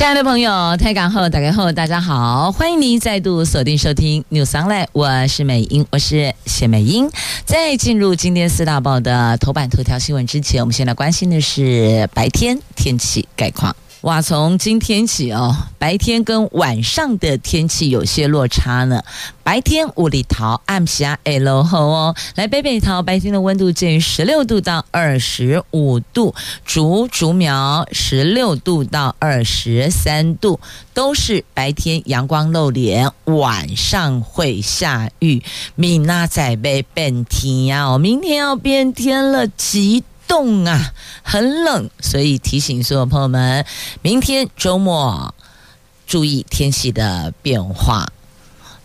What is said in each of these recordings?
亲爱的朋友，台港后打开后，大家好，欢迎您再度锁定收听 News Online，我是美英，我是谢美英。在进入今天四大报的头版头条新闻之前，我们先来关心的是白天天气概况。哇，从今天起哦，白天跟晚上的天气有些落差呢。白天雾里桃，暗下 L 后哦，来北北桃白天的温度介于十六度到二十五度，竹竹苗十六度到二十三度，都是白天阳光露脸，晚上会下雨。明仔载要变天啊，明天要变天了，急。冻啊，很冷，所以提醒所有朋友们，明天周末注意天气的变化，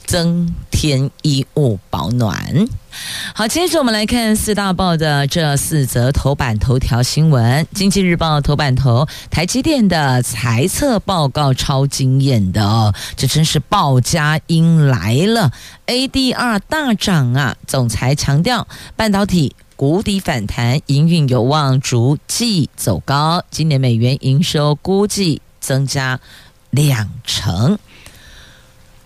增添衣物保暖。好，接着我们来看四大报的这四则头版头条新闻。经济日报头版头，台积电的财测报告超惊艳的哦，这真是报佳音来了，ADR 大涨啊！总裁强调，半导体。谷底反弹，营运有望逐季走高。今年美元营收估计增加两成。《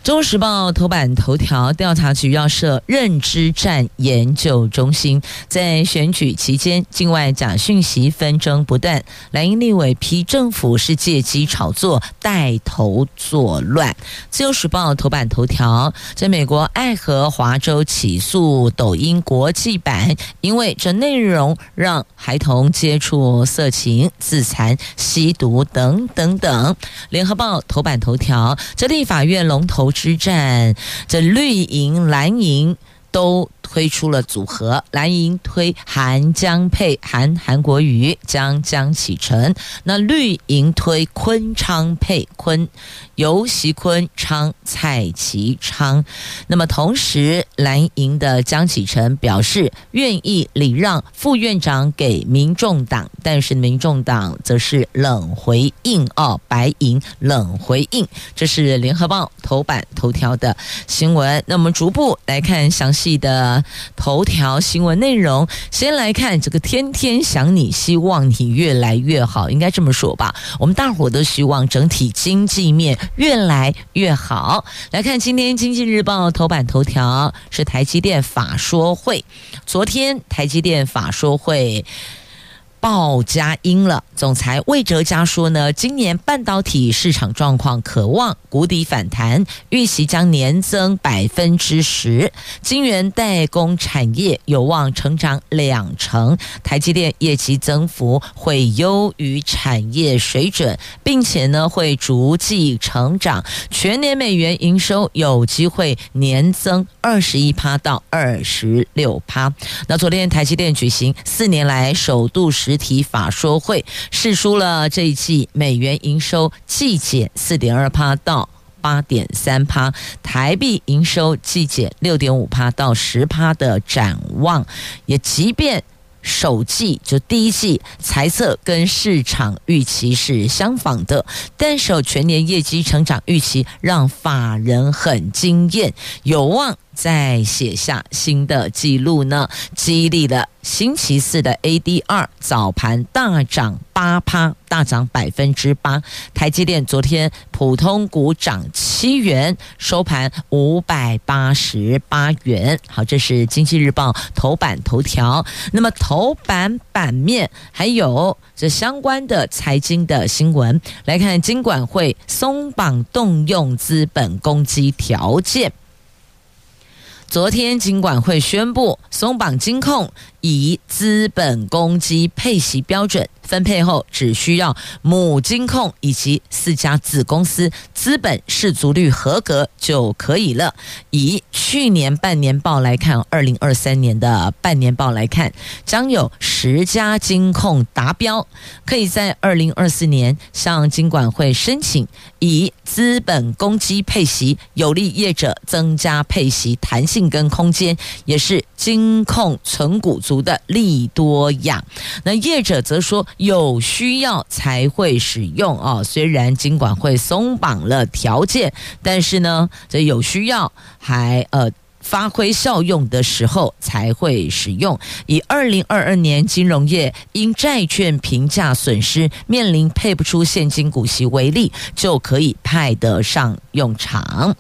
中时报》头版头条：调查局要设认知战研究中心。在选举期间，境外假讯息纷争不断。蓝营立委批政府是借机炒作，带头作乱。《自由时报》头版头条：在美国爱荷华州起诉抖音国际版，因为这内容让孩童接触色情、自残、吸毒等等等。《联合报》头版头条：这立法院龙头。之战，这绿营蓝营都推出了组合，蓝营推韩江配韩韩国瑜江江启臣，那绿营推昆昌配昆。游锡堃、昌蔡其昌，那么同时蓝营的江启臣表示愿意礼让副院长给民众党，但是民众党则是冷回应哦，白银冷回应，这是联合报头版头条的新闻。那我们逐步来看详细的头条新闻内容。先来看这个天天想你，希望你越来越好，应该这么说吧？我们大伙都希望整体经济面。越来越好。来看今天《经济日报》头版头条是台积电法说会。昨天台积电法说会。报佳音了，总裁魏哲家说呢，今年半导体市场状况可望谷底反弹，预期将年增百分之十，晶圆代工产业有望成长两成，台积电业绩增幅会优于产业水准，并且呢会逐季成长，全年美元营收有机会年增二十一趴到二十六趴。那昨天台积电举行四年来首度实实体法说会释出了这一季美元营收季减四点二趴到八点三趴，台币营收季减六点五趴到十趴的展望，也即便。首季就第一季财测跟市场预期是相仿的，但是全年业绩成长预期让法人很惊艳，有望再写下新的记录呢，激励了星期四的 ADR 早盘大涨八趴，大涨百分之八。台积电昨天普通股涨七元，收盘五百八十八元。好，这是经济日报头版头条。那么头版版面还有这相关的财经的新闻，来看金管会松绑动用资本公积条件。昨天金管会宣布松绑金控，以资本公积配息标准分配后，只需要母金控以及四家子公司资本适足率合格就可以了。以去年半年报来看，二零二三年的半年报来看，将有十家金控达标，可以在二零二四年向金管会申请以资本公积配息，有利业者增加配息弹性跟空间，也是金控存股。足的利多亚。那业者则说，有需要才会使用哦。虽然金管会松绑了条件，但是呢，这有需要还呃。发挥效用的时候才会使用。以二零二二年金融业因债券评价损失面临配不出现金股息为例，就可以派得上用场。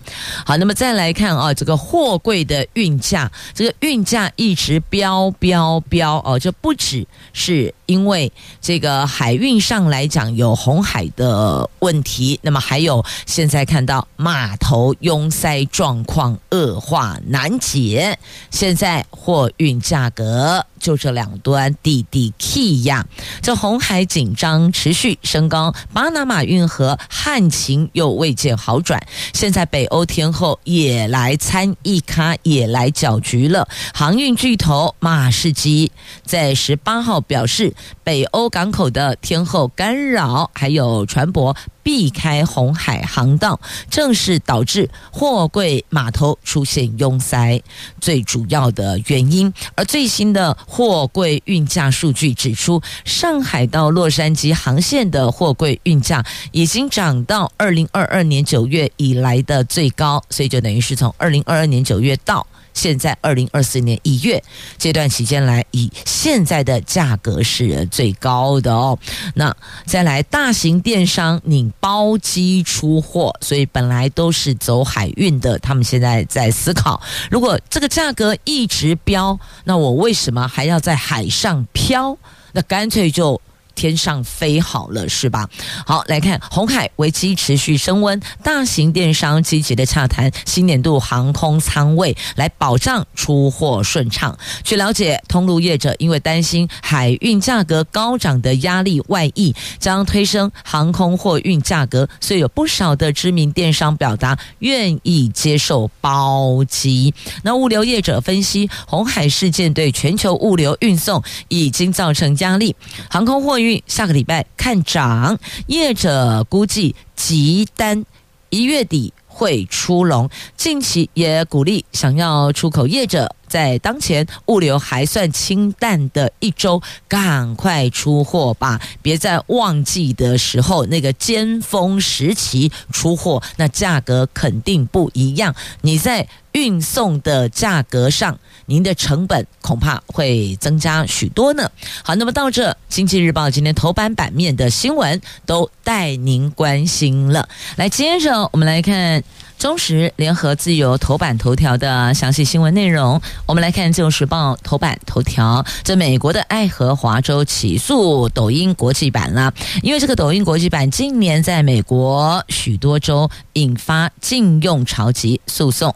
好，那么再来看啊，这个货柜的运价，这个运价一直飙飙飙哦，这不只是因为这个海运上来讲有红海的问题，那么还有现在看到码头拥塞状况恶化。难解，现在货运价格就这两端地地 key 呀，这红海紧张持续升高，巴拿马运河旱情又未见好转，现在北欧天后也来参一咖，也来搅局了。航运巨头马士基在十八号表示，北欧港口的天后干扰，还有船舶。避开红海航道，正是导致货柜码头出现拥塞最主要的原因。而最新的货柜运价数据指出，上海到洛杉矶航线的货柜运价已经涨到二零二二年九月以来的最高，所以就等于是从二零二二年九月到。现在二零二四年一月这段期间来，以现在的价格是最高的哦。那再来，大型电商你包机出货，所以本来都是走海运的，他们现在在思考，如果这个价格一直飙，那我为什么还要在海上漂？那干脆就。天上飞好了是吧？好，来看红海危机持续升温，大型电商积极的洽谈新年度航空舱位，来保障出货顺畅。据了解，通路业者因为担心海运价格高涨的压力外溢，将推升航空货运价格，所以有不少的知名电商表达愿意接受包机。那物流业者分析，红海事件对全球物流运送已经造成压力，航空货运。下个礼拜看涨，业者估计急单一月底会出笼。近期也鼓励想要出口业者，在当前物流还算清淡的一周，赶快出货吧，别在旺季的时候那个尖峰时期出货，那价格肯定不一样。你在运送的价格上，您的成本恐怕会增加许多呢。好，那么到这，《经济日报》今天头版版面的新闻都带您关心了。来，接着我们来看。中时联合自由头版头条的详细新闻内容，我们来看《自由时报》头版头条。这美国的爱荷华州起诉抖音国际版了，因为这个抖音国际版近年在美国许多州引发禁用潮及诉讼。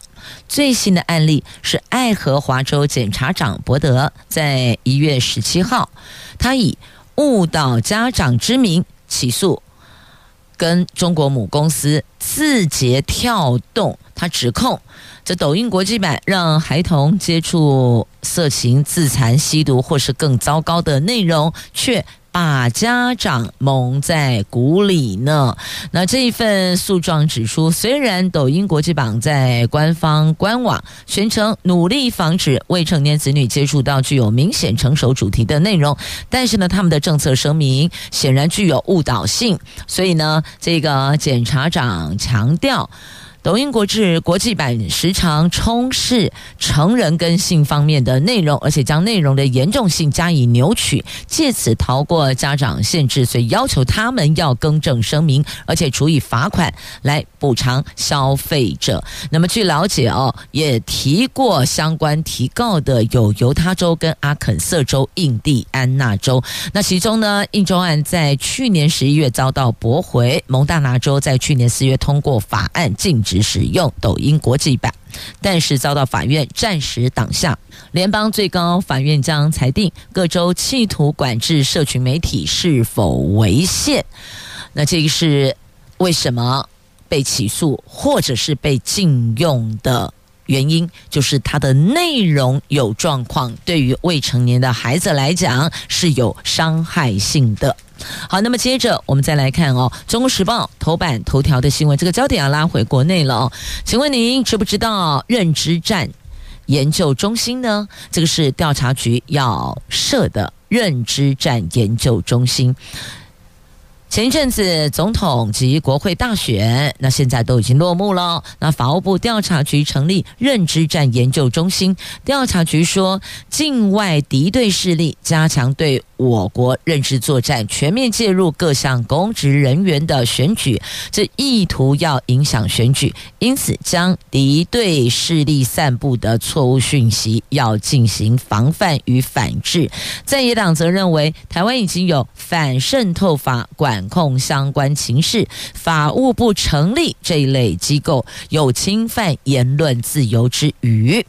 最新的案例是爱荷华州检察长伯德在一月十七号，他以误导家长之名起诉。跟中国母公司字节跳动，他指控这抖音国际版让孩童接触色情、自残、吸毒或是更糟糕的内容，却。把家长蒙在鼓里呢？那这一份诉状指出，虽然抖音国际版在官方官网宣称努力防止未成年子女接触到具有明显成熟主题的内容，但是呢，他们的政策声明显然具有误导性。所以呢，这个检察长强调。抖音国际国际版时常充斥成人跟性方面的内容，而且将内容的严重性加以扭曲，借此逃过家长限制，所以要求他们要更正声明，而且处以罚款来补偿消费者。那么据了解哦，也提过相关提告的有犹他州跟阿肯色州、印第安纳州。那其中呢，印州案在去年十一月遭到驳回，蒙大拿州在去年四月通过法案禁止。使用抖音国际版，但是遭到法院暂时挡下。联邦最高法院将裁定各州企图管制社群媒体是否违宪。那这个是为什么被起诉或者是被禁用的原因，就是它的内容有状况，对于未成年的孩子来讲是有伤害性的。好，那么接着我们再来看哦，《中国时报》头版头条的新闻，这个焦点要拉回国内了哦。请问您知不知道认知战研究中心呢？这个是调查局要设的认知战研究中心。前一阵子总统及国会大选，那现在都已经落幕了。那法务部调查局成立认知战研究中心，调查局说，境外敌对势力加强对我国认知作战，全面介入各项公职人员的选举，这意图要影响选举，因此将敌对势力散布的错误讯息要进行防范与反制。在野党则认为，台湾已经有反渗透法管。控相关情势，法务部成立这一类机构，有侵犯言论自由之余。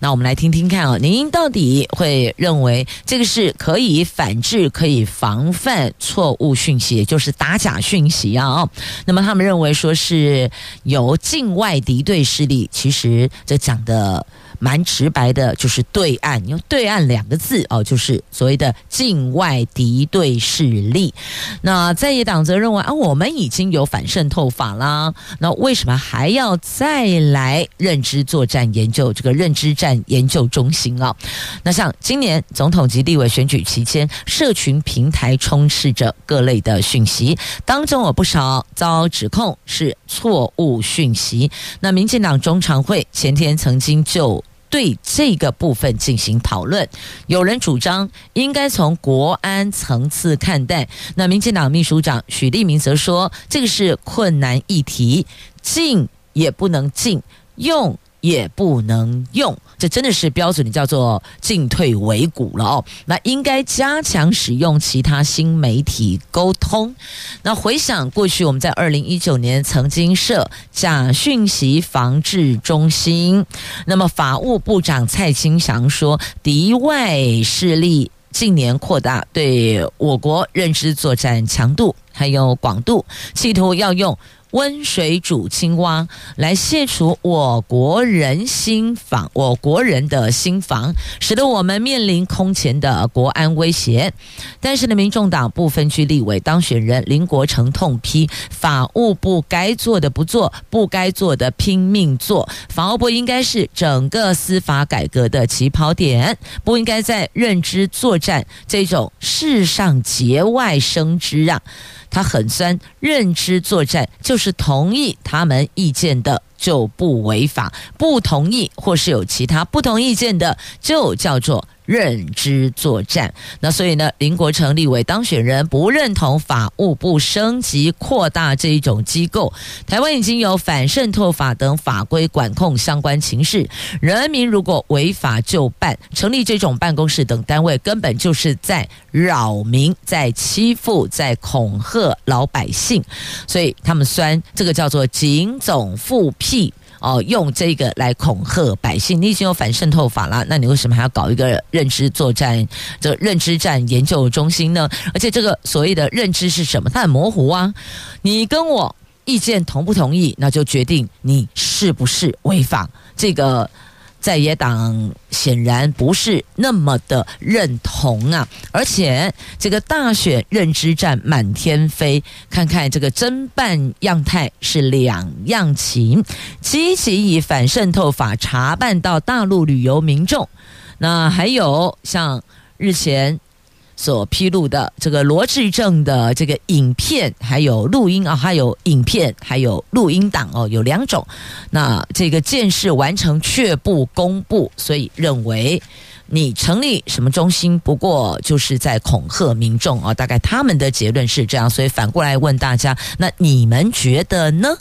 那我们来听听看啊，您到底会认为这个是可以反制、可以防范错误讯息，也就是打假讯息啊？那么他们认为说是由境外敌对势力，其实这讲的。蛮直白的，就是对岸用“对岸”两个字哦，就是所谓的境外敌对势力。那在野党则认为啊，我们已经有反渗透法啦，那为什么还要再来认知作战研究这个认知战研究中心啊？那像今年总统及立委选举期间，社群平台充斥着各类的讯息，当中有不少遭指控是错误讯息。那民进党中常会前天曾经就对这个部分进行讨论，有人主张应该从国安层次看待。那民进党秘书长许立明则说，这个是困难议题，禁也不能禁，用。也不能用，这真的是标准的叫做进退维谷了哦。那应该加强使用其他新媒体沟通。那回想过去，我们在二零一九年曾经设假讯息防治中心。那么法务部长蔡清祥说，敌外势力近年扩大对我国认知作战强度还有广度，企图要用。温水煮青蛙，来卸除我国人心防，我国人的心防，使得我们面临空前的国安威胁。但是呢，民众党不分区立委当选人林国成痛批法务部该做的不做，不该做的拼命做。法务部应该是整个司法改革的起跑点，不应该在认知作战这种世上节外生枝啊。他很酸，认知作战就是同意他们意见的就不违法，不同意或是有其他不同意见的就叫做。认知作战，那所以呢，林国成立委当选人不认同法务部升级扩大这一种机构。台湾已经有反渗透法等法规管控相关情势，人民如果违法就办，成立这种办公室等单位，根本就是在扰民、在欺负、在恐吓老百姓。所以他们酸这个叫做警总复辟。哦，用这个来恐吓百姓，你已经有反渗透法了，那你为什么还要搞一个认知作战、这个认知战研究中心呢？而且这个所谓的认知是什么？它很模糊啊。你跟我意见同不同意，那就决定你是不是违法。这个。在野党显然不是那么的认同啊，而且这个大选认知战满天飞，看看这个侦办样态是两样情，积极以反渗透法查办到大陆旅游民众，那还有像日前。所披露的这个罗志正的这个影片，还有录音啊，还有影片，还有录音档哦，有两种。那这个件事完成却不公布，所以认为你成立什么中心，不过就是在恐吓民众啊。大概他们的结论是这样，所以反过来问大家，那你们觉得呢？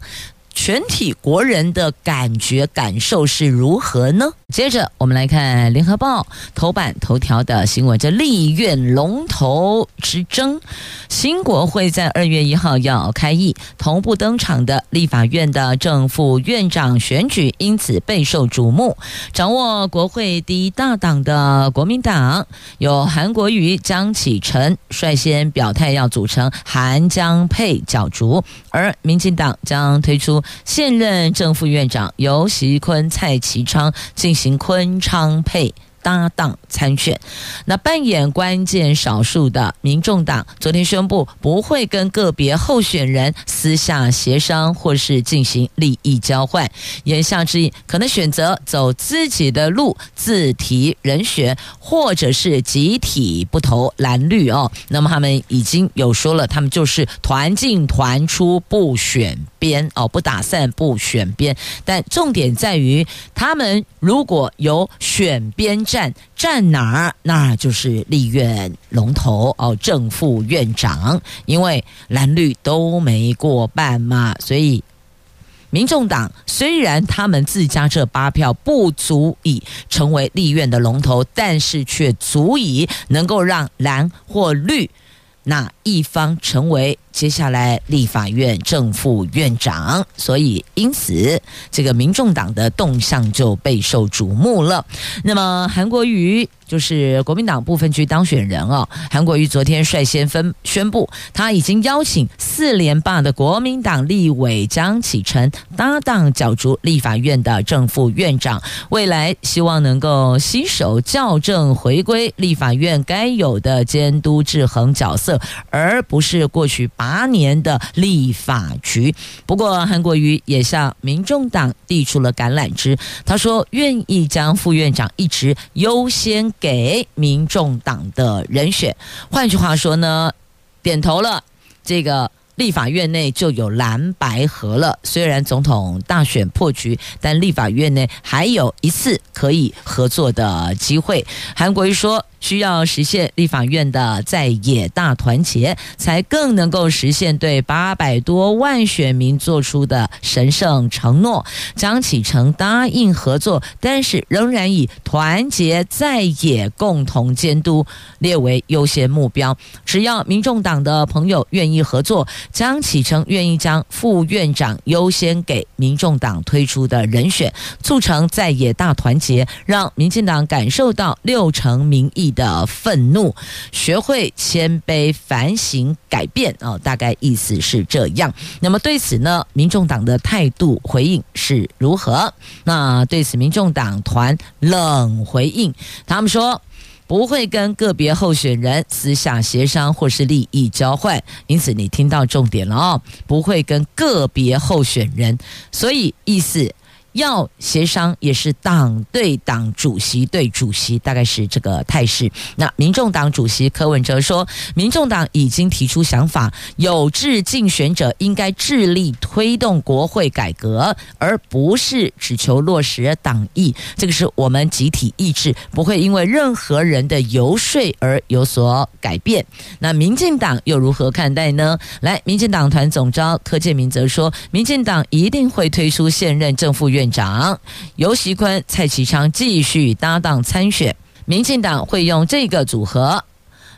全体国人的感觉感受是如何呢？接着我们来看《联合报》头版头条的新闻：这立院龙头之争，新国会在二月一号要开议，同步登场的立法院的正副院长选举因此备受瞩目。掌握国会第一大党的国民党，由韩国瑜、江启臣率先表态要组成韩江配角逐，而民进党将推出。现任正副院长游锡坤、蔡其昌进行堃昌配搭档参选。那扮演关键少数的民众党昨天宣布，不会跟个别候选人私下协商或是进行利益交换。言下之意，可能选择走自己的路，自提人选，或者是集体不投蓝绿哦。那么他们已经有说了，他们就是团进团出，不选边哦，不打散，不选边。但重点在于，他们如果有选边站，站哪儿，那就是立院龙头哦，正副院长。因为蓝绿都没过半嘛，所以民众党虽然他们自家这八票不足以成为立院的龙头，但是却足以能够让蓝或绿那一方成为。接下来，立法院正副院长，所以因此这个民众党的动向就备受瞩目了。那么韩国瑜就是国民党不分区当选人哦，韩国瑜昨天率先分宣布，他已经邀请四连霸的国民党立委江启臣搭档角逐立法院的正副院长，未来希望能够携手校正回归立法院该有的监督制衡角色，而不是过去。八年的立法局，不过韩国瑜也向民众党递出了橄榄枝，他说愿意将副院长一职优先给民众党的人选。换句话说呢，点头了，这个立法院内就有蓝白合了。虽然总统大选破局，但立法院内还有一次可以合作的机会。韩国瑜说。需要实现立法院的在野大团结，才更能够实现对八百多万选民做出的神圣承诺。张启臣答应合作，但是仍然以团结在野、共同监督列为优先目标。只要民众党的朋友愿意合作，江启臣愿意将副院长优先给民众党推出的人选，促成在野大团结，让民进党感受到六成民意的愤怒，学会谦卑、反省、改变哦，大概意思是这样。那么对此呢，民众党的态度回应是如何？那对此，民众党团冷回应，他们说不会跟个别候选人私下协商或是利益交换。因此，你听到重点了哦，不会跟个别候选人，所以意思。要协商也是党对党，主席对主席，大概是这个态势。那民众党主席柯文哲说，民众党已经提出想法，有志竞选者应该致力推动国会改革，而不是只求落实党意。这个是我们集体意志，不会因为任何人的游说而有所改变。那民进党又如何看待呢？来，民进党团总召柯建铭则说，民进党一定会推出现任正副院。院长尤锡坤、蔡其昌继续搭档参选，民进党会用这个组合。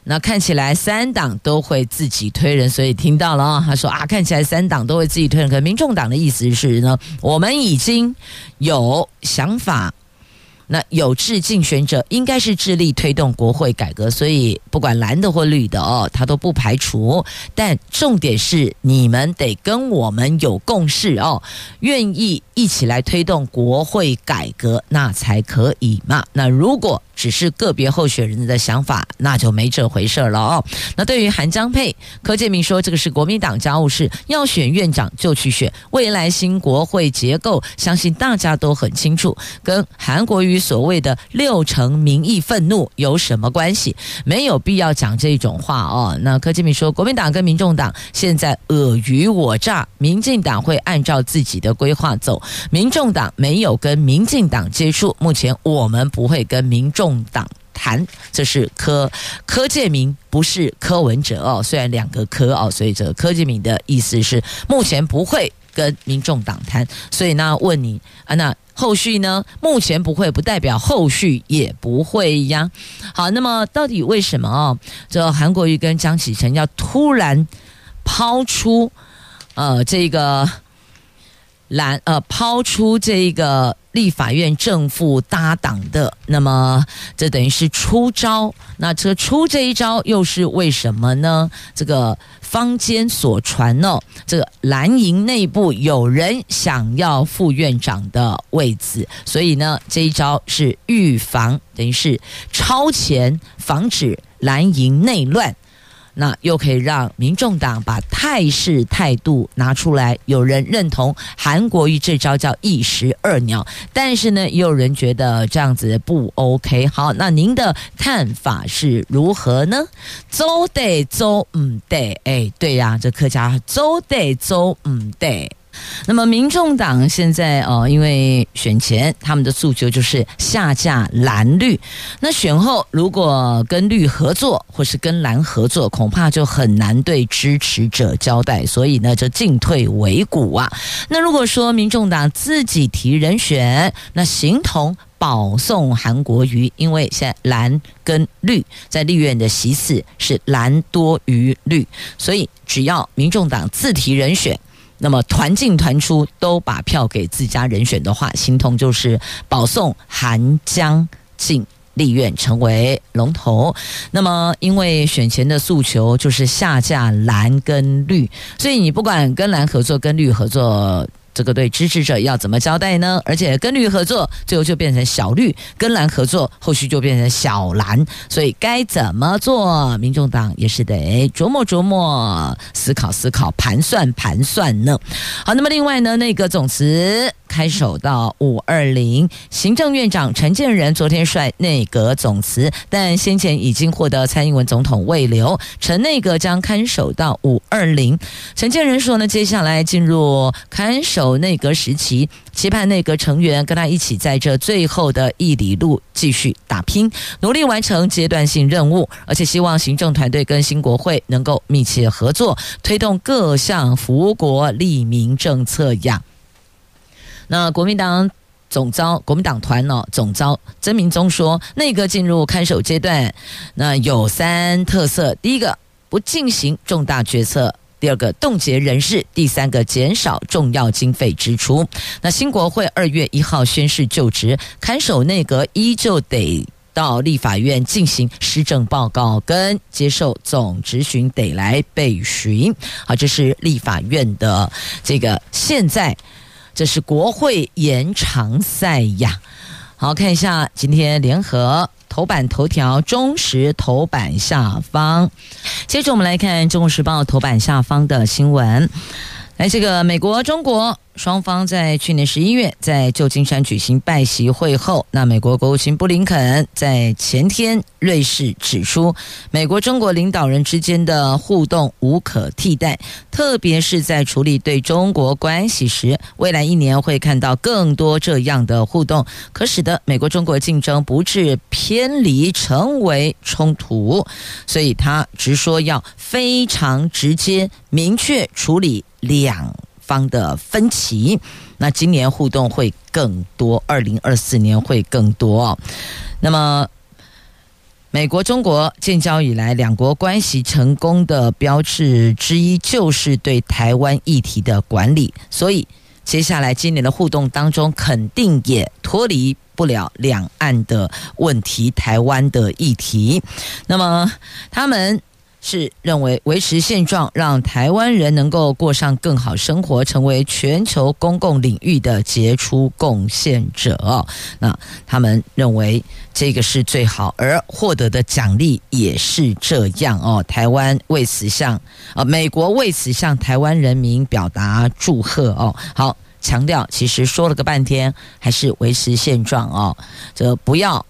那看起来三党都会自己推人，所以听到了啊，他说啊，看起来三党都会自己推人。可民众党的意思是呢，我们已经有想法。那有志竞选者应该是致力推动国会改革，所以不管蓝的或绿的哦，他都不排除。但重点是你们得跟我们有共识哦，愿意一起来推动国会改革，那才可以嘛。那如果只是个别候选人的想法，那就没这回事了哦。那对于韩江佩，柯建铭说这个是国民党家务事，要选院长就去选。未来新国会结构，相信大家都很清楚，跟韩国瑜所谓的六成民意愤怒有什么关系？没有必要讲这种话哦。那柯建铭说，国民党跟民众党现在尔虞我诈，民进党会按照自己的规划走，民众党没有跟民进党接触，目前我们不会跟民众。共党谈，这是柯柯建铭，不是柯文哲哦。虽然两个柯哦，所以这柯建铭的意思是目前不会跟民众党谈。所以呢，问你啊，那后续呢？目前不会，不代表后续也不会呀。好，那么到底为什么哦？这韩国瑜跟江启臣要突然抛出呃这个蓝呃抛出这个立法院正副搭档的，那么这等于是出招。那这出这一招又是为什么呢？这个坊间所传哦，这个蓝营内部有人想要副院长的位置，所以呢这一招是预防，等于是超前防止蓝营内乱。那又可以让民众党把态势态度拿出来，有人认同韩国瑜这招叫一石二鸟，但是呢，也有人觉得这样子不 OK。好，那您的看法是如何呢？走得走，唔得，哎，对呀、啊，这客家走得走，唔得。那么，民众党现在哦，因为选前他们的诉求就是下架蓝绿。那选后如果跟绿合作，或是跟蓝合作，恐怕就很难对支持者交代。所以呢，就进退维谷啊。那如果说民众党自己提人选，那形同保送韩国瑜，因为现在蓝跟绿在立院的席次是蓝多于绿，所以只要民众党自提人选。那么团进团出都把票给自家人选的话，心痛就是保送韩江进立院成为龙头。那么因为选前的诉求就是下架蓝跟绿，所以你不管跟蓝合作跟绿合作。这个对支持者要怎么交代呢？而且跟绿合作，最后就变成小绿；跟蓝合作，后续就变成小蓝。所以该怎么做？民众党也是得琢磨琢磨、思考思考、盘算盘算呢。好，那么另外呢，内阁总辞。开守到五二零，行政院长陈建仁昨天率内阁总辞，但先前已经获得蔡英文总统慰留，陈内阁将看守到五二零。陈建仁说呢，接下来进入看守有内阁时期，期盼内阁成员跟他一起在这最后的一里路继续打拼，努力完成阶段性任务，而且希望行政团队跟新国会能够密切合作，推动各项福国利民政策呀。那国民党总召、国民党团哦，总召曾明宗说，内阁进入看守阶段，那有三特色：第一个，不进行重大决策；第二个，冻结人事；第三个，减少重要经费支出。那新国会二月一号宣誓就职，看守内阁依旧得到立法院进行施政报告，跟接受总质询得来备询。好，这是立法院的这个现在。这是国会延长赛呀！好，看一下今天联合头版头条，中时头版下方。接着我们来看《中国时报》头版下方的新闻。来，这个美国、中国。双方在去年十一月在旧金山举行拜习会后，那美国国务卿布林肯在前天瑞士指出，美国中国领导人之间的互动无可替代，特别是在处理对中国关系时，未来一年会看到更多这样的互动，可使得美国中国竞争不致偏离成为冲突。所以他直说要非常直接明确处理两。方的分歧，那今年互动会更多，二零二四年会更多。那么，美国中国建交以来，两国关系成功的标志之一就是对台湾议题的管理，所以接下来今年的互动当中，肯定也脱离不了两岸的问题，台湾的议题。那么他们。是认为维持现状，让台湾人能够过上更好生活，成为全球公共领域的杰出贡献者。那他们认为这个是最好，而获得的奖励也是这样哦。台湾为此向呃美国为此向台湾人民表达祝贺哦。好，强调其实说了个半天，还是维持现状哦，这不要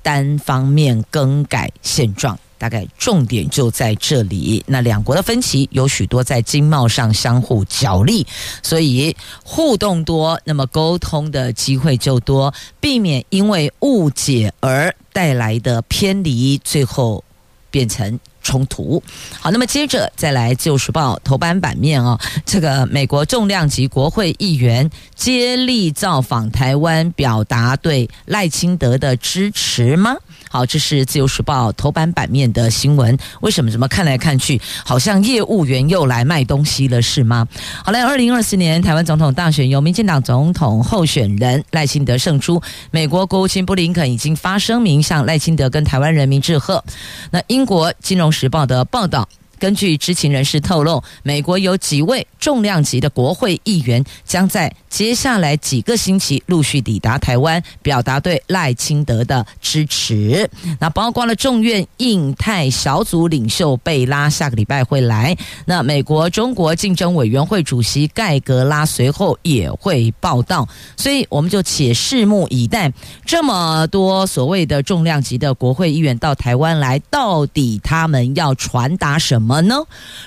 单方面更改现状。大概重点就在这里。那两国的分歧有许多在经贸上相互角力，所以互动多，那么沟通的机会就多，避免因为误解而带来的偏离，最后变成冲突。好，那么接着再来《自由时报》头版版面哦，这个美国重量级国会议员接力造访台湾，表达对赖清德的支持吗？好，这是自由时报头版版面的新闻。为什么？怎么看来看去，好像业务员又来卖东西了，是吗？好嘞，二零二四年台湾总统大选由民进党总统候选人赖清德胜出。美国国务卿布林肯已经发声明向赖清德跟台湾人民致贺。那英国金融时报的报道。根据知情人士透露，美国有几位重量级的国会议员将在接下来几个星期陆续抵达台湾，表达对赖清德的支持。那包括了众院印太小组领袖贝拉，下个礼拜会来。那美国中国竞争委员会主席盖格拉随后也会报道。所以我们就且拭目以待，这么多所谓的重量级的国会议员到台湾来，到底他们要传达什么？什么呢？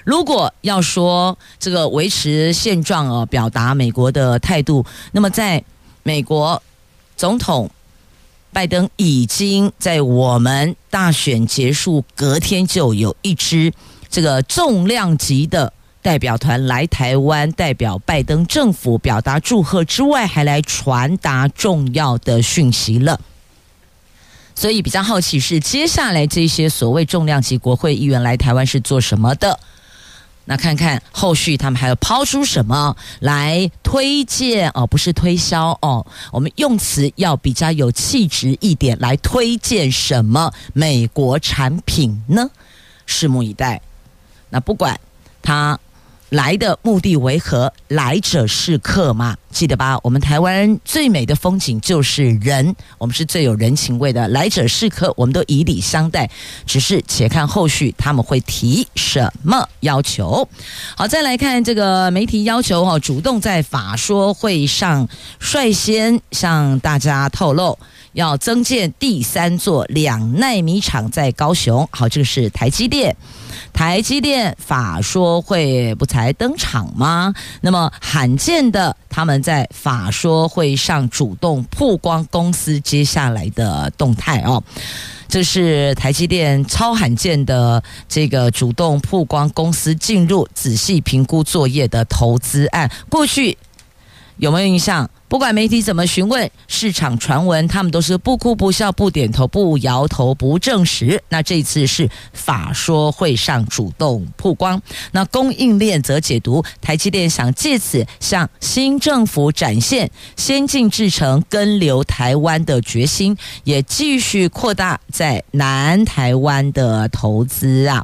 如果要说这个维持现状哦，表达美国的态度，那么在美国总统拜登已经在我们大选结束隔天就有一支这个重量级的代表团来台湾，代表拜登政府表达祝贺之外，还来传达重要的讯息了。所以比较好奇是，接下来这些所谓重量级国会议员来台湾是做什么的？那看看后续他们还要抛出什么来推荐哦，不是推销哦，我们用词要比较有气质一点，来推荐什么美国产品呢？拭目以待。那不管他。来的目的为何？来者是客嘛，记得吧？我们台湾最美的风景就是人，我们是最有人情味的。来者是客，我们都以礼相待。只是且看后续他们会提什么要求。好，再来看这个媒体要求哈，主动在法说会上率先向大家透露，要增建第三座两奈米厂在高雄。好，这个是台积电。台积电法说会不才登场吗？那么罕见的，他们在法说会上主动曝光公司接下来的动态哦，这是台积电超罕见的这个主动曝光公司进入仔细评估作业的投资案。过去有没有印象？不管媒体怎么询问，市场传闻他们都是不哭不笑不点头不摇头不证实。那这次是法说会上主动曝光，那供应链则解读台积电想借此向新政府展现先进制程跟留台湾的决心，也继续扩大在南台湾的投资啊。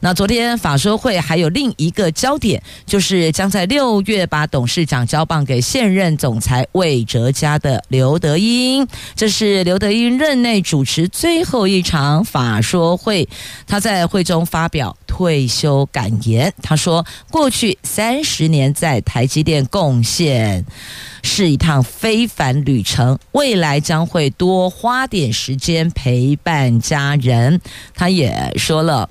那昨天法说会还有另一个焦点，就是将在六月把董事长交棒给现任总裁。魏哲家的刘德音，这是刘德音任内主持最后一场法说会。他在会中发表退休感言，他说：“过去三十年在台积电贡献是一趟非凡旅程，未来将会多花点时间陪伴家人。”他也说了，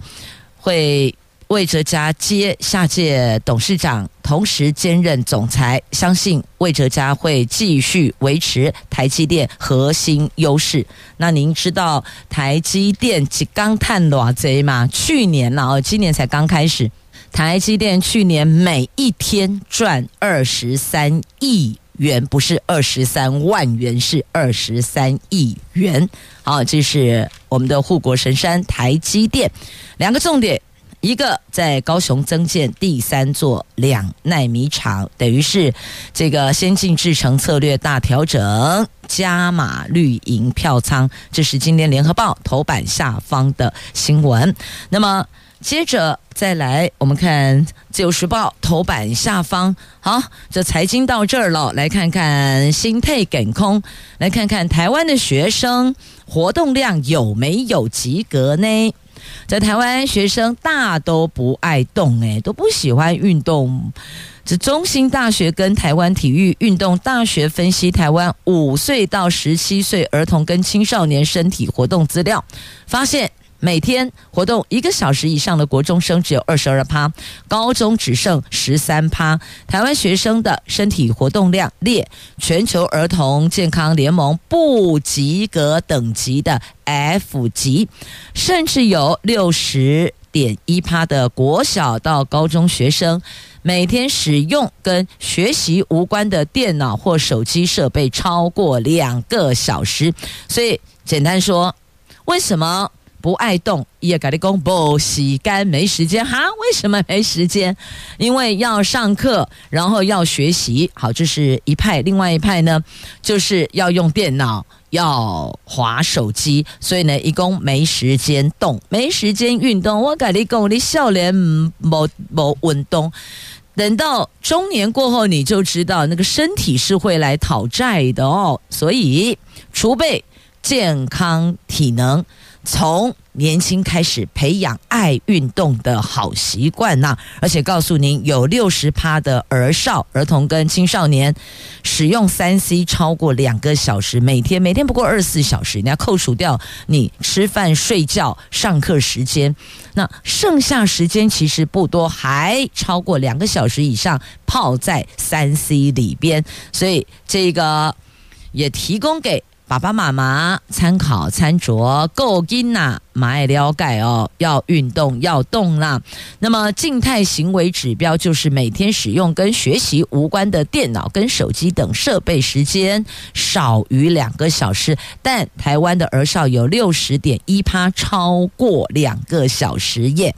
会。魏哲家接下届董事长，同时兼任总裁，相信魏哲家会继续维持台积电核心优势。那您知道台积电几刚探多贼吗？去年呢，哦，今年才刚开始。台积电去年每一天赚二十三亿元，不是二十三万元，是二十三亿元。好，这是我们的护国神山台积电，两个重点。一个在高雄增建第三座两奈米厂，等于是这个先进制程策略大调整，加码绿营票仓。这是今天联合报头版下方的新闻。那么接着再来，我们看自由时报头版下方。好，这财经到这儿了，来看看心态梗空，来看看台湾的学生活动量有没有及格呢？在台湾，学生大都不爱动，诶，都不喜欢运动。这中心大学跟台湾体育运动大学分析台湾五岁到十七岁儿童跟青少年身体活动资料，发现。每天活动一个小时以上的国中生只有二十二趴，高中只剩十三趴。台湾学生的身体活动量列全球儿童健康联盟不及格等级的 F 级，甚至有六十点一趴的国小到高中学生每天使用跟学习无关的电脑或手机设备超过两个小时。所以简单说。为什么不爱动？也跟你讲不洗干没时间哈？为什么没时间？因为要上课，然后要学习。好，这是一派。另外一派呢，就是要用电脑。要滑手机，所以呢，一共没时间动，没时间运动。我跟你讲，你少年没没运动，等到中年过后，你就知道那个身体是会来讨债的哦。所以，储备健康体能。从年轻开始培养爱运动的好习惯呐，而且告诉您，有六十趴的儿少、儿童跟青少年使用三 C 超过两个小时，每天每天不过二十四小时，你要扣除掉你吃饭、睡觉、上课时间，那剩下时间其实不多，还超过两个小时以上泡在三 C 里边，所以这个也提供给。爸爸妈妈参考餐桌，够紧呐，买了解哦，要运动要动啦。那么静态行为指标就是每天使用跟学习无关的电脑跟手机等设备时间少于两个小时，但台湾的儿少有六十点一趴超过两个小时耶，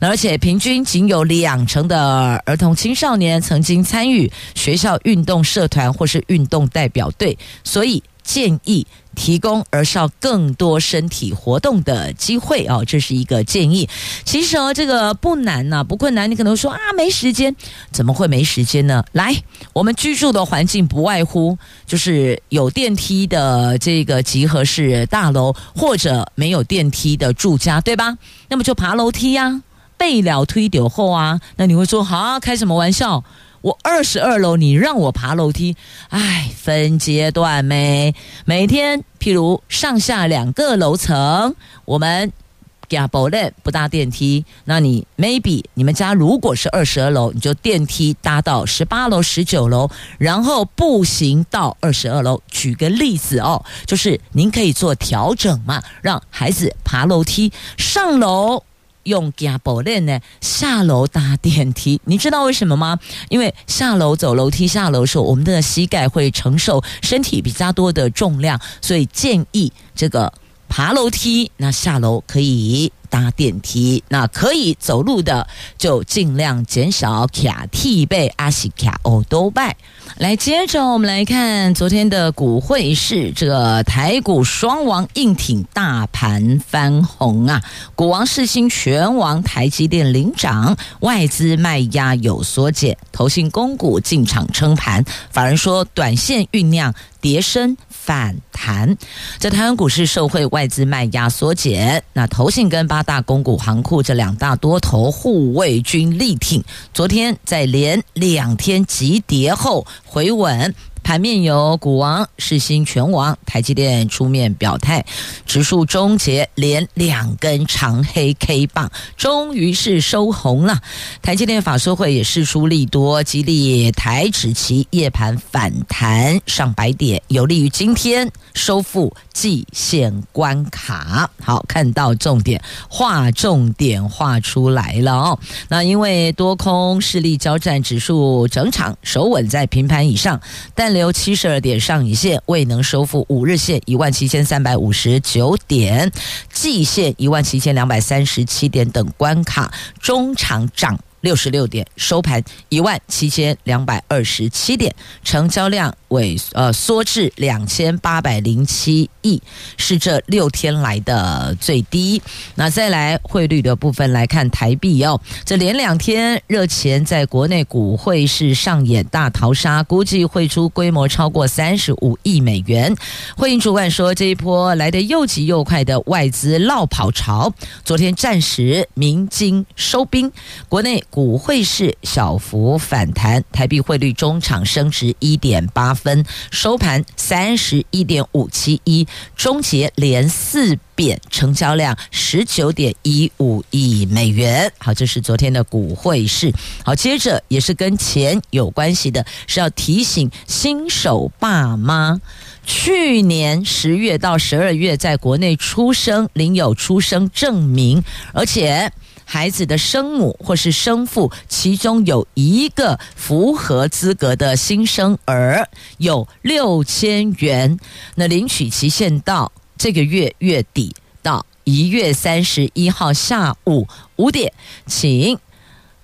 而且平均仅有两成的儿童青少年曾经参与学校运动社团或是运动代表队，所以。建议提供儿少更多身体活动的机会哦，这是一个建议。其实哦，这个不难呐，不困难。你可能说啊，没时间，怎么会没时间呢？来，我们居住的环境不外乎就是有电梯的这个集合式大楼，或者没有电梯的住家，对吧？那么就爬楼梯呀，背了推丢后啊。那你会说，好啊，开什么玩笑？我二十二楼，你让我爬楼梯，哎，分阶段没？每天譬如上下两个楼层，我们加不累不搭电梯。那你 maybe 你们家如果是二十二楼，你就电梯搭到十八楼、十九楼，然后步行到二十二楼。举个例子哦，就是您可以做调整嘛，让孩子爬楼梯上楼。用脚步练呢，下楼搭电梯，你知道为什么吗？因为下楼走楼梯下楼的时候，我们的膝盖会承受身体比较多的重量，所以建议这个爬楼梯，那下楼可以。搭电梯，那可以走路的就尽量减少卡替背阿西卡欧多拜。来，接着我们来看昨天的股汇市，这个台股双王硬挺大盘翻红啊，股王世芯权王台积电领涨，外资卖压有缩减，投信公股进场撑盘，法人说短线酝酿跌升。反弹，在台湾股市受惠外资卖压缩减，那投信跟八大公股行库这两大多头护卫军力挺，昨天在连两天急跌后回稳。盘面由股王世新全王台积电出面表态，指数终结连两根长黑 K 棒，终于是收红了。台积电法说会也释出利多，激励台指期夜盘反弹上百点，有利于今天收复季线关卡。好，看到重点，画重点画出来了哦。那因为多空势力交战，指数整场守稳在平盘以上，但由七十二点上影线未能收复五日线一万七千三百五十九点，季线一万七千两百三十七点等关卡，中场涨。六十六点收盘一万七千两百二十七点，成交量萎呃缩至两千八百零七亿，是这六天来的最低。那再来汇率的部分来看台币哦，这连两天热钱在国内股汇市上演大逃杀，估计汇出规模超过三十五亿美元。汇银主管说，这一波来得又急又快的外资落跑潮，昨天暂时鸣金收兵，国内。股汇市小幅反弹，台币汇率中场升值一点八分，收盘三十一点五七一，终结连四贬，成交量十九点一五亿美元。好，这是昨天的股汇市。好，接着也是跟钱有关系的，是要提醒新手爸妈，去年十月到十二月在国内出生，领有出生证明，而且。孩子的生母或是生父，其中有一个符合资格的新生儿，有六千元。那领取期限到这个月月底到一月三十一号下午五点，请。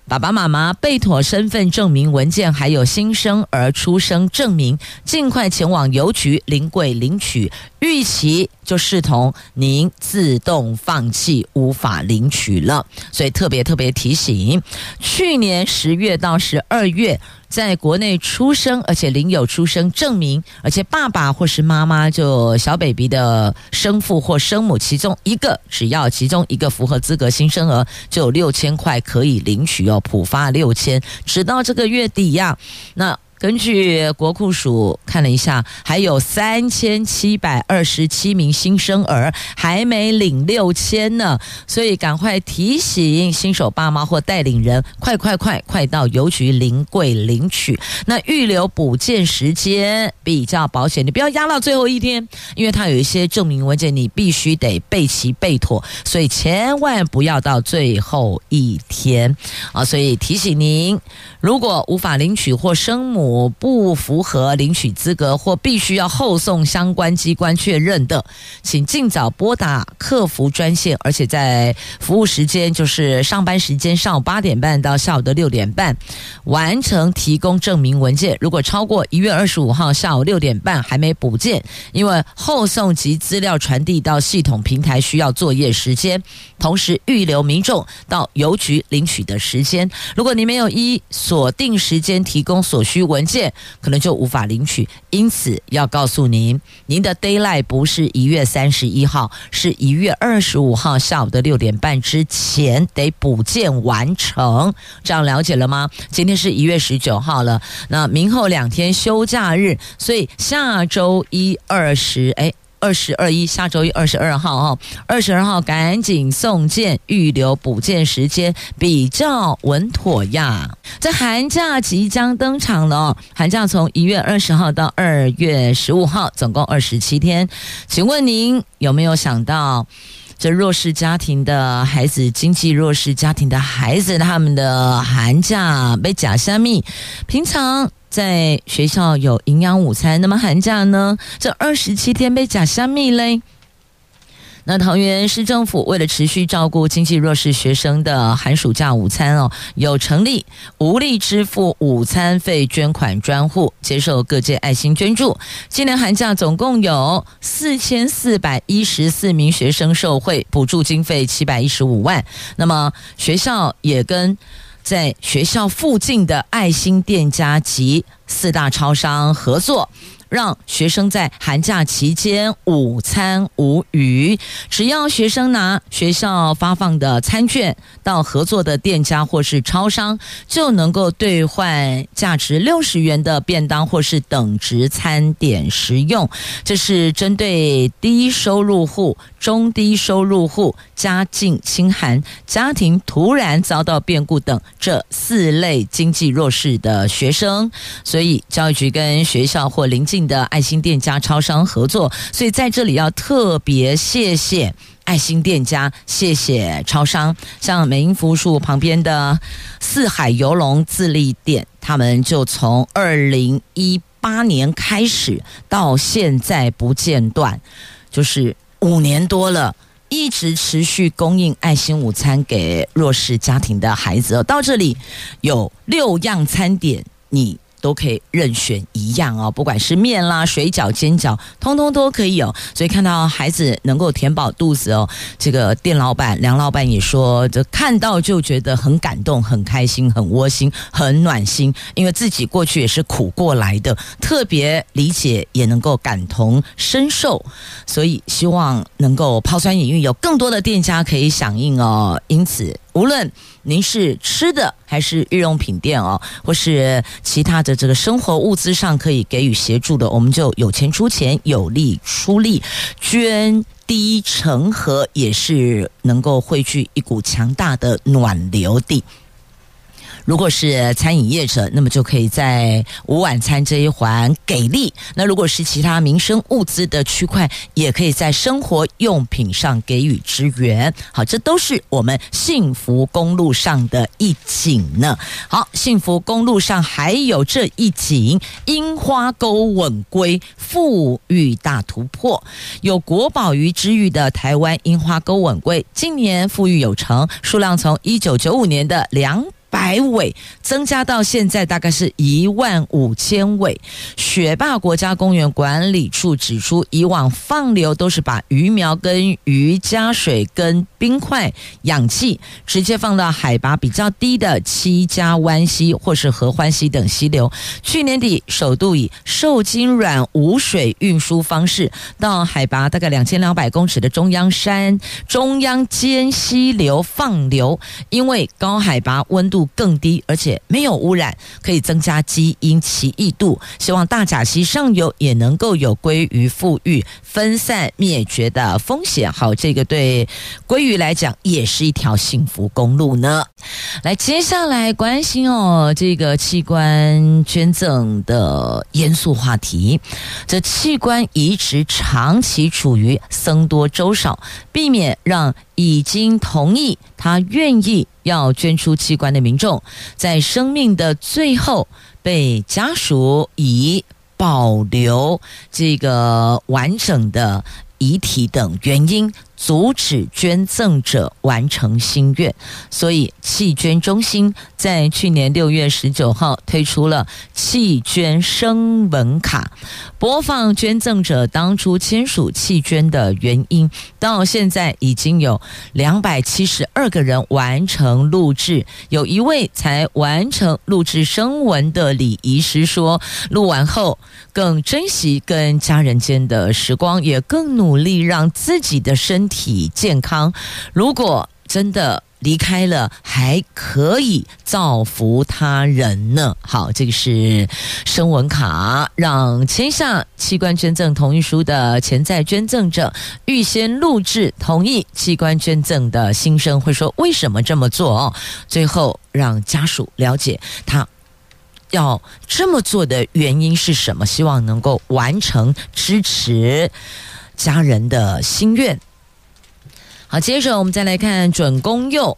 爸爸妈妈备妥身份证明文件，还有新生儿出生证明，尽快前往邮局临柜领取。逾期就视同您自动放弃，无法领取了。所以特别特别提醒，去年十月到十二月。在国内出生，而且领有出生证明，而且爸爸或是妈妈就小 baby 的生父或生母其中一个，只要其中一个符合资格新生儿，就有六千块可以领取哦，普发六千，直到这个月底呀，那。根据国库署看了一下，还有三千七百二十七名新生儿还没领六千呢，所以赶快提醒新手爸妈或带领人，快快快快到邮局临柜领取。那预留补件时间比较保险，你不要压到最后一天，因为它有一些证明文件你必须得备齐备妥，所以千万不要到最后一天啊！所以提醒您，如果无法领取或生母。我不符合领取资格或必须要后送相关机关确认的，请尽早拨打客服专线，而且在服务时间就是上班时间上午八点半到下午的六点半完成提供证明文件。如果超过一月二十五号下午六点半还没补件，因为后送及资料传递到系统平台需要作业时间，同时预留民众到邮局领取的时间。如果你没有依锁定时间提供所需文件可能就无法领取，因此要告诉您，您的 d a y l i g h t 不是一月三十一号，是一月二十五号下午的六点半之前得补件完成，这样了解了吗？今天是一月十九号了，那明后两天休假日，所以下周一二十哎。二十二一，下周一二十二号哦，二十二号赶紧送件，预留补件时间比较稳妥呀。这寒假即将登场了，寒假从一月二十号到二月十五号，总共二十七天。请问您有没有想到，这弱势家庭的孩子，经济弱势家庭的孩子，他们的寒假被假虾米？平常。在学校有营养午餐，那么寒假呢？这二十七天被假虾米嘞？那桃园市政府为了持续照顾经济弱势学生的寒暑假午餐哦，有成立无力支付午餐费捐款专户，接受各界爱心捐助。今年寒假总共有四千四百一十四名学生受惠，补助经费七百一十五万。那么学校也跟。在学校附近的爱心店家及四大超商合作。让学生在寒假期间午餐无虞，只要学生拿学校发放的餐券到合作的店家或是超商，就能够兑换价值六十元的便当或是等值餐点食用。这是针对低收入户、中低收入户、家境清寒、家庭突然遭到变故等这四类经济弱势的学生，所以教育局跟学校或邻近。的爱心店家超商合作，所以在这里要特别谢谢爱心店家，谢谢超商。像美英服务处旁边的四海游龙自立店，他们就从二零一八年开始到现在不间断，就是五年多了，一直持续供应爱心午餐给弱势家庭的孩子。到这里有六样餐点，你。都可以任选一样哦，不管是面啦、水饺、煎饺，通通都可以有。所以看到孩子能够填饱肚子哦，这个店老板梁老板也说，这看到就觉得很感动、很开心、很窝心、很暖心，因为自己过去也是苦过来的，特别理解，也能够感同身受。所以希望能够抛砖引玉，有更多的店家可以响应哦。因此。无论您是吃的还是日用品店哦，或是其他的这个生活物资上可以给予协助的，我们就有钱出钱，有力出力，涓滴成河，也是能够汇聚一股强大的暖流的。如果是餐饮业者，那么就可以在午晚餐这一环给力；那如果是其他民生物资的区块，也可以在生活用品上给予支援。好，这都是我们幸福公路上的一景呢。好，幸福公路上还有这一景：樱花沟吻鲑，复育大突破。有国宝鱼之誉的台湾樱花沟吻鲑，今年富裕有成，数量从一九九五年的两。百尾增加到现在大概是一万五千尾。雪霸国家公园管理处指出，以往放流都是把鱼苗跟鱼加水跟冰块、氧气，直接放到海拔比较低的七家湾溪或是合欢溪等溪流。去年底首度以受精卵无水运输方式到海拔大概两千两百公尺的中央山中央尖溪流放流，因为高海拔温度。更低，而且没有污染，可以增加基因奇异度。希望大甲溪上游也能够有鲑鱼富裕、分散灭绝的风险。好，这个对鲑鱼来讲也是一条幸福公路呢。来，接下来关心哦，这个器官捐赠的严肃话题。这器官移植长期处于僧多粥少，避免让已经同意他愿意。要捐出器官的民众，在生命的最后被家属以保留这个完整的遗体等原因，阻止捐赠者完成心愿，所以弃捐中心在去年六月十九号推出了弃捐声闻卡，播放捐赠者当初签署弃捐的原因。到现在已经有两百七十二个人完成录制，有一位才完成录制声闻的礼仪师说，录完后更珍惜跟家人间的时光，也更努力让自己的身体。体健康，如果真的离开了，还可以造福他人呢。好，这个是声纹卡，让签下器官捐赠同意书的潜在捐赠者预先录制同意器官捐赠的心声，会说为什么这么做哦。最后让家属了解他要这么做的原因是什么，希望能够完成支持家人的心愿。好，接着我们再来看准公幼，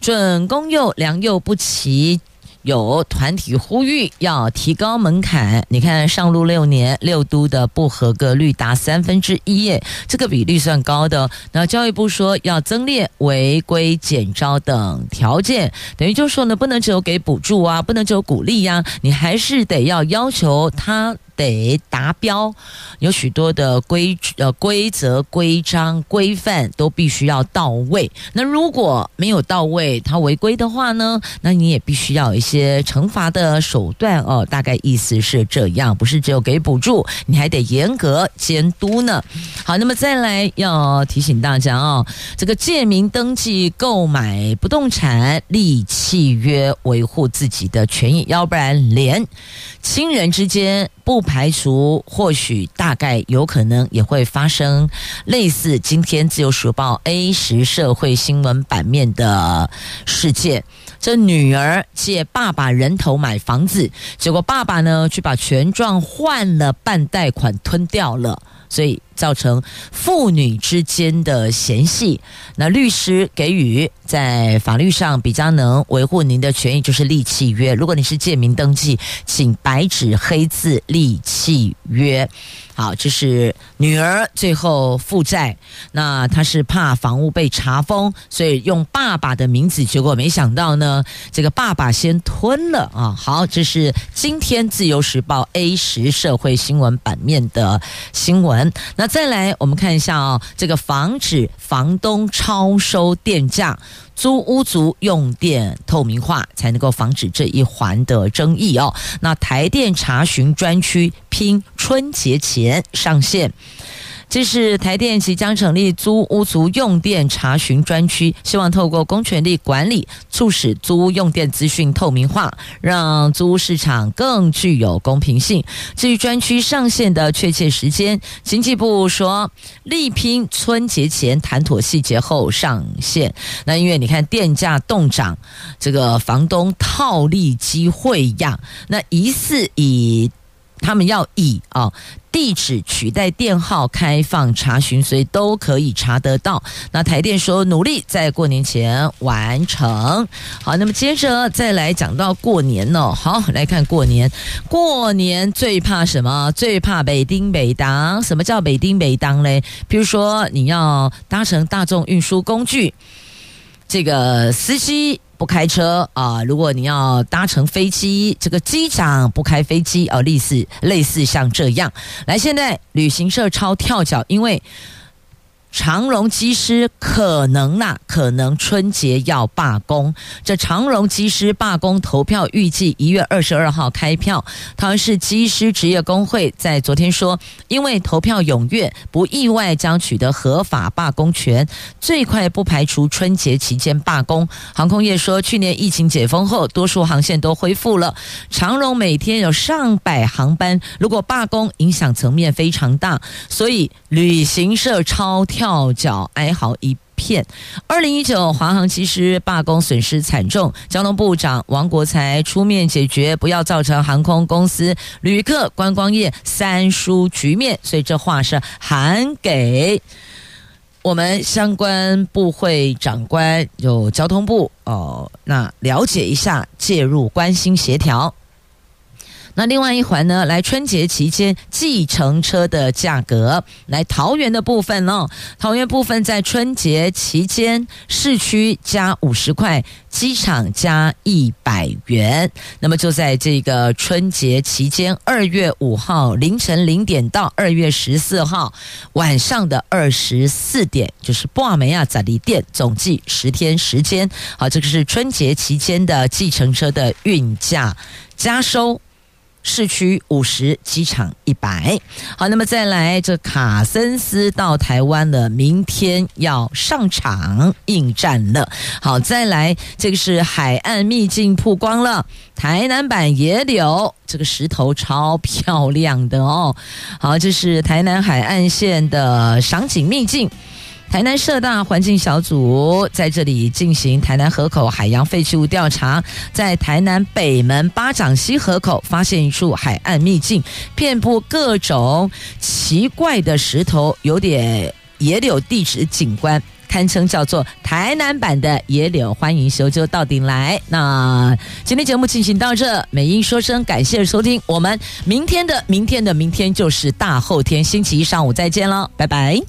准公幼良莠不齐，有团体呼吁要提高门槛。你看上路六年，六都的不合格率达三分之一耶，这个比率算高的。那教育部说要增列违规减招等条件，等于就是说呢，不能只有给补助啊，不能只有鼓励呀、你还是得要要求他。得达标，有许多的规呃规则、规章、规范都必须要到位。那如果没有到位，他违规的话呢，那你也必须要一些惩罚的手段哦。大概意思是这样，不是只有给补助，你还得严格监督呢。好，那么再来要提醒大家哦，这个借名登记购买不动产，立契约维护自己的权益，要不然连亲人之间。不排除，或许大概有可能也会发生类似今天《自由时报》A 十社会新闻版面的事件。这女儿借爸爸人头买房子，结果爸爸呢，却把权状换了，办贷款吞掉了，所以。造成父女之间的嫌隙，那律师给予在法律上比较能维护您的权益，就是立契约。如果你是借名登记，请白纸黑字立契约。好，这是女儿最后负债，那她是怕房屋被查封，所以用爸爸的名字，结果没想到呢，这个爸爸先吞了啊。好，这是今天自由时报 A 十社会新闻版面的新闻。那再来，我们看一下啊、这个防止房东超收电价。租屋族用电透明化，才能够防止这一环的争议哦。那台电查询专区拼春节前上线，这是台电即将成立租屋族用电查询专区，希望透过公权力管理，促使租屋用电资讯透明化，让租屋市场更具有公平性。至于专区上线的确切时间，经济部说力拼春节前谈妥细节后上线。那因为你看电价动涨，这个房东套利机会呀，那疑似以。他们要以啊地址取代电号开放查询，所以都可以查得到。那台电说努力在过年前完成。好，那么接着再来讲到过年哦。好，来看过年。过年最怕什么？最怕北丁北当。什么叫北丁北当嘞？比如说你要搭乘大众运输工具，这个司机。不开车啊！如果你要搭乘飞机，这个机长不开飞机啊，类似类似像这样。来，现在旅行社超跳脚，因为。长荣机师可能啦，可能春节要罢工。这长荣机师罢工投票预计一月二十二号开票。台湾市机师职业工会在昨天说，因为投票踊跃，不意外将取得合法罢工权，最快不排除春节期间罢工。航空业说，去年疫情解封后，多数航线都恢复了。长荣每天有上百航班，如果罢工，影响层面非常大，所以旅行社超跳。跳脚哀嚎一片。二零一九华航机师罢工损失惨重，交通部长王国材出面解决，不要造成航空公司、旅客、观光业三输局面。所以这话是喊给我们相关部会长官，有交通部哦，那了解一下，介入关心协调。那另外一环呢？来春节期间计程车的价格，来桃园的部分哦。桃园部分在春节期间，市区加五十块，机场加一百元。那么就在这个春节期间，二月五号凌晨零点到二月十四号晚上的二十四点，就是布梅亚扎里店，总计十天时间。好，这个是春节期间的计程车的运价加收。市区五十，机场一百。好，那么再来，这卡森斯到台湾了，明天要上场应战了。好，再来，这个是海岸秘境曝光了，台南版野柳，这个石头超漂亮的哦。好，这是台南海岸线的赏景秘境。台南社大环境小组在这里进行台南河口海洋废弃物调查，在台南北门八掌溪河口发现一处海岸秘境，遍布各种奇怪的石头，有点野柳地质景观，堪称叫做台南版的野柳。欢迎修就到顶来。那今天节目进行到这，美英说声感谢收听，我们明天的明天的明天就是大后天星期一上午再见了，拜拜。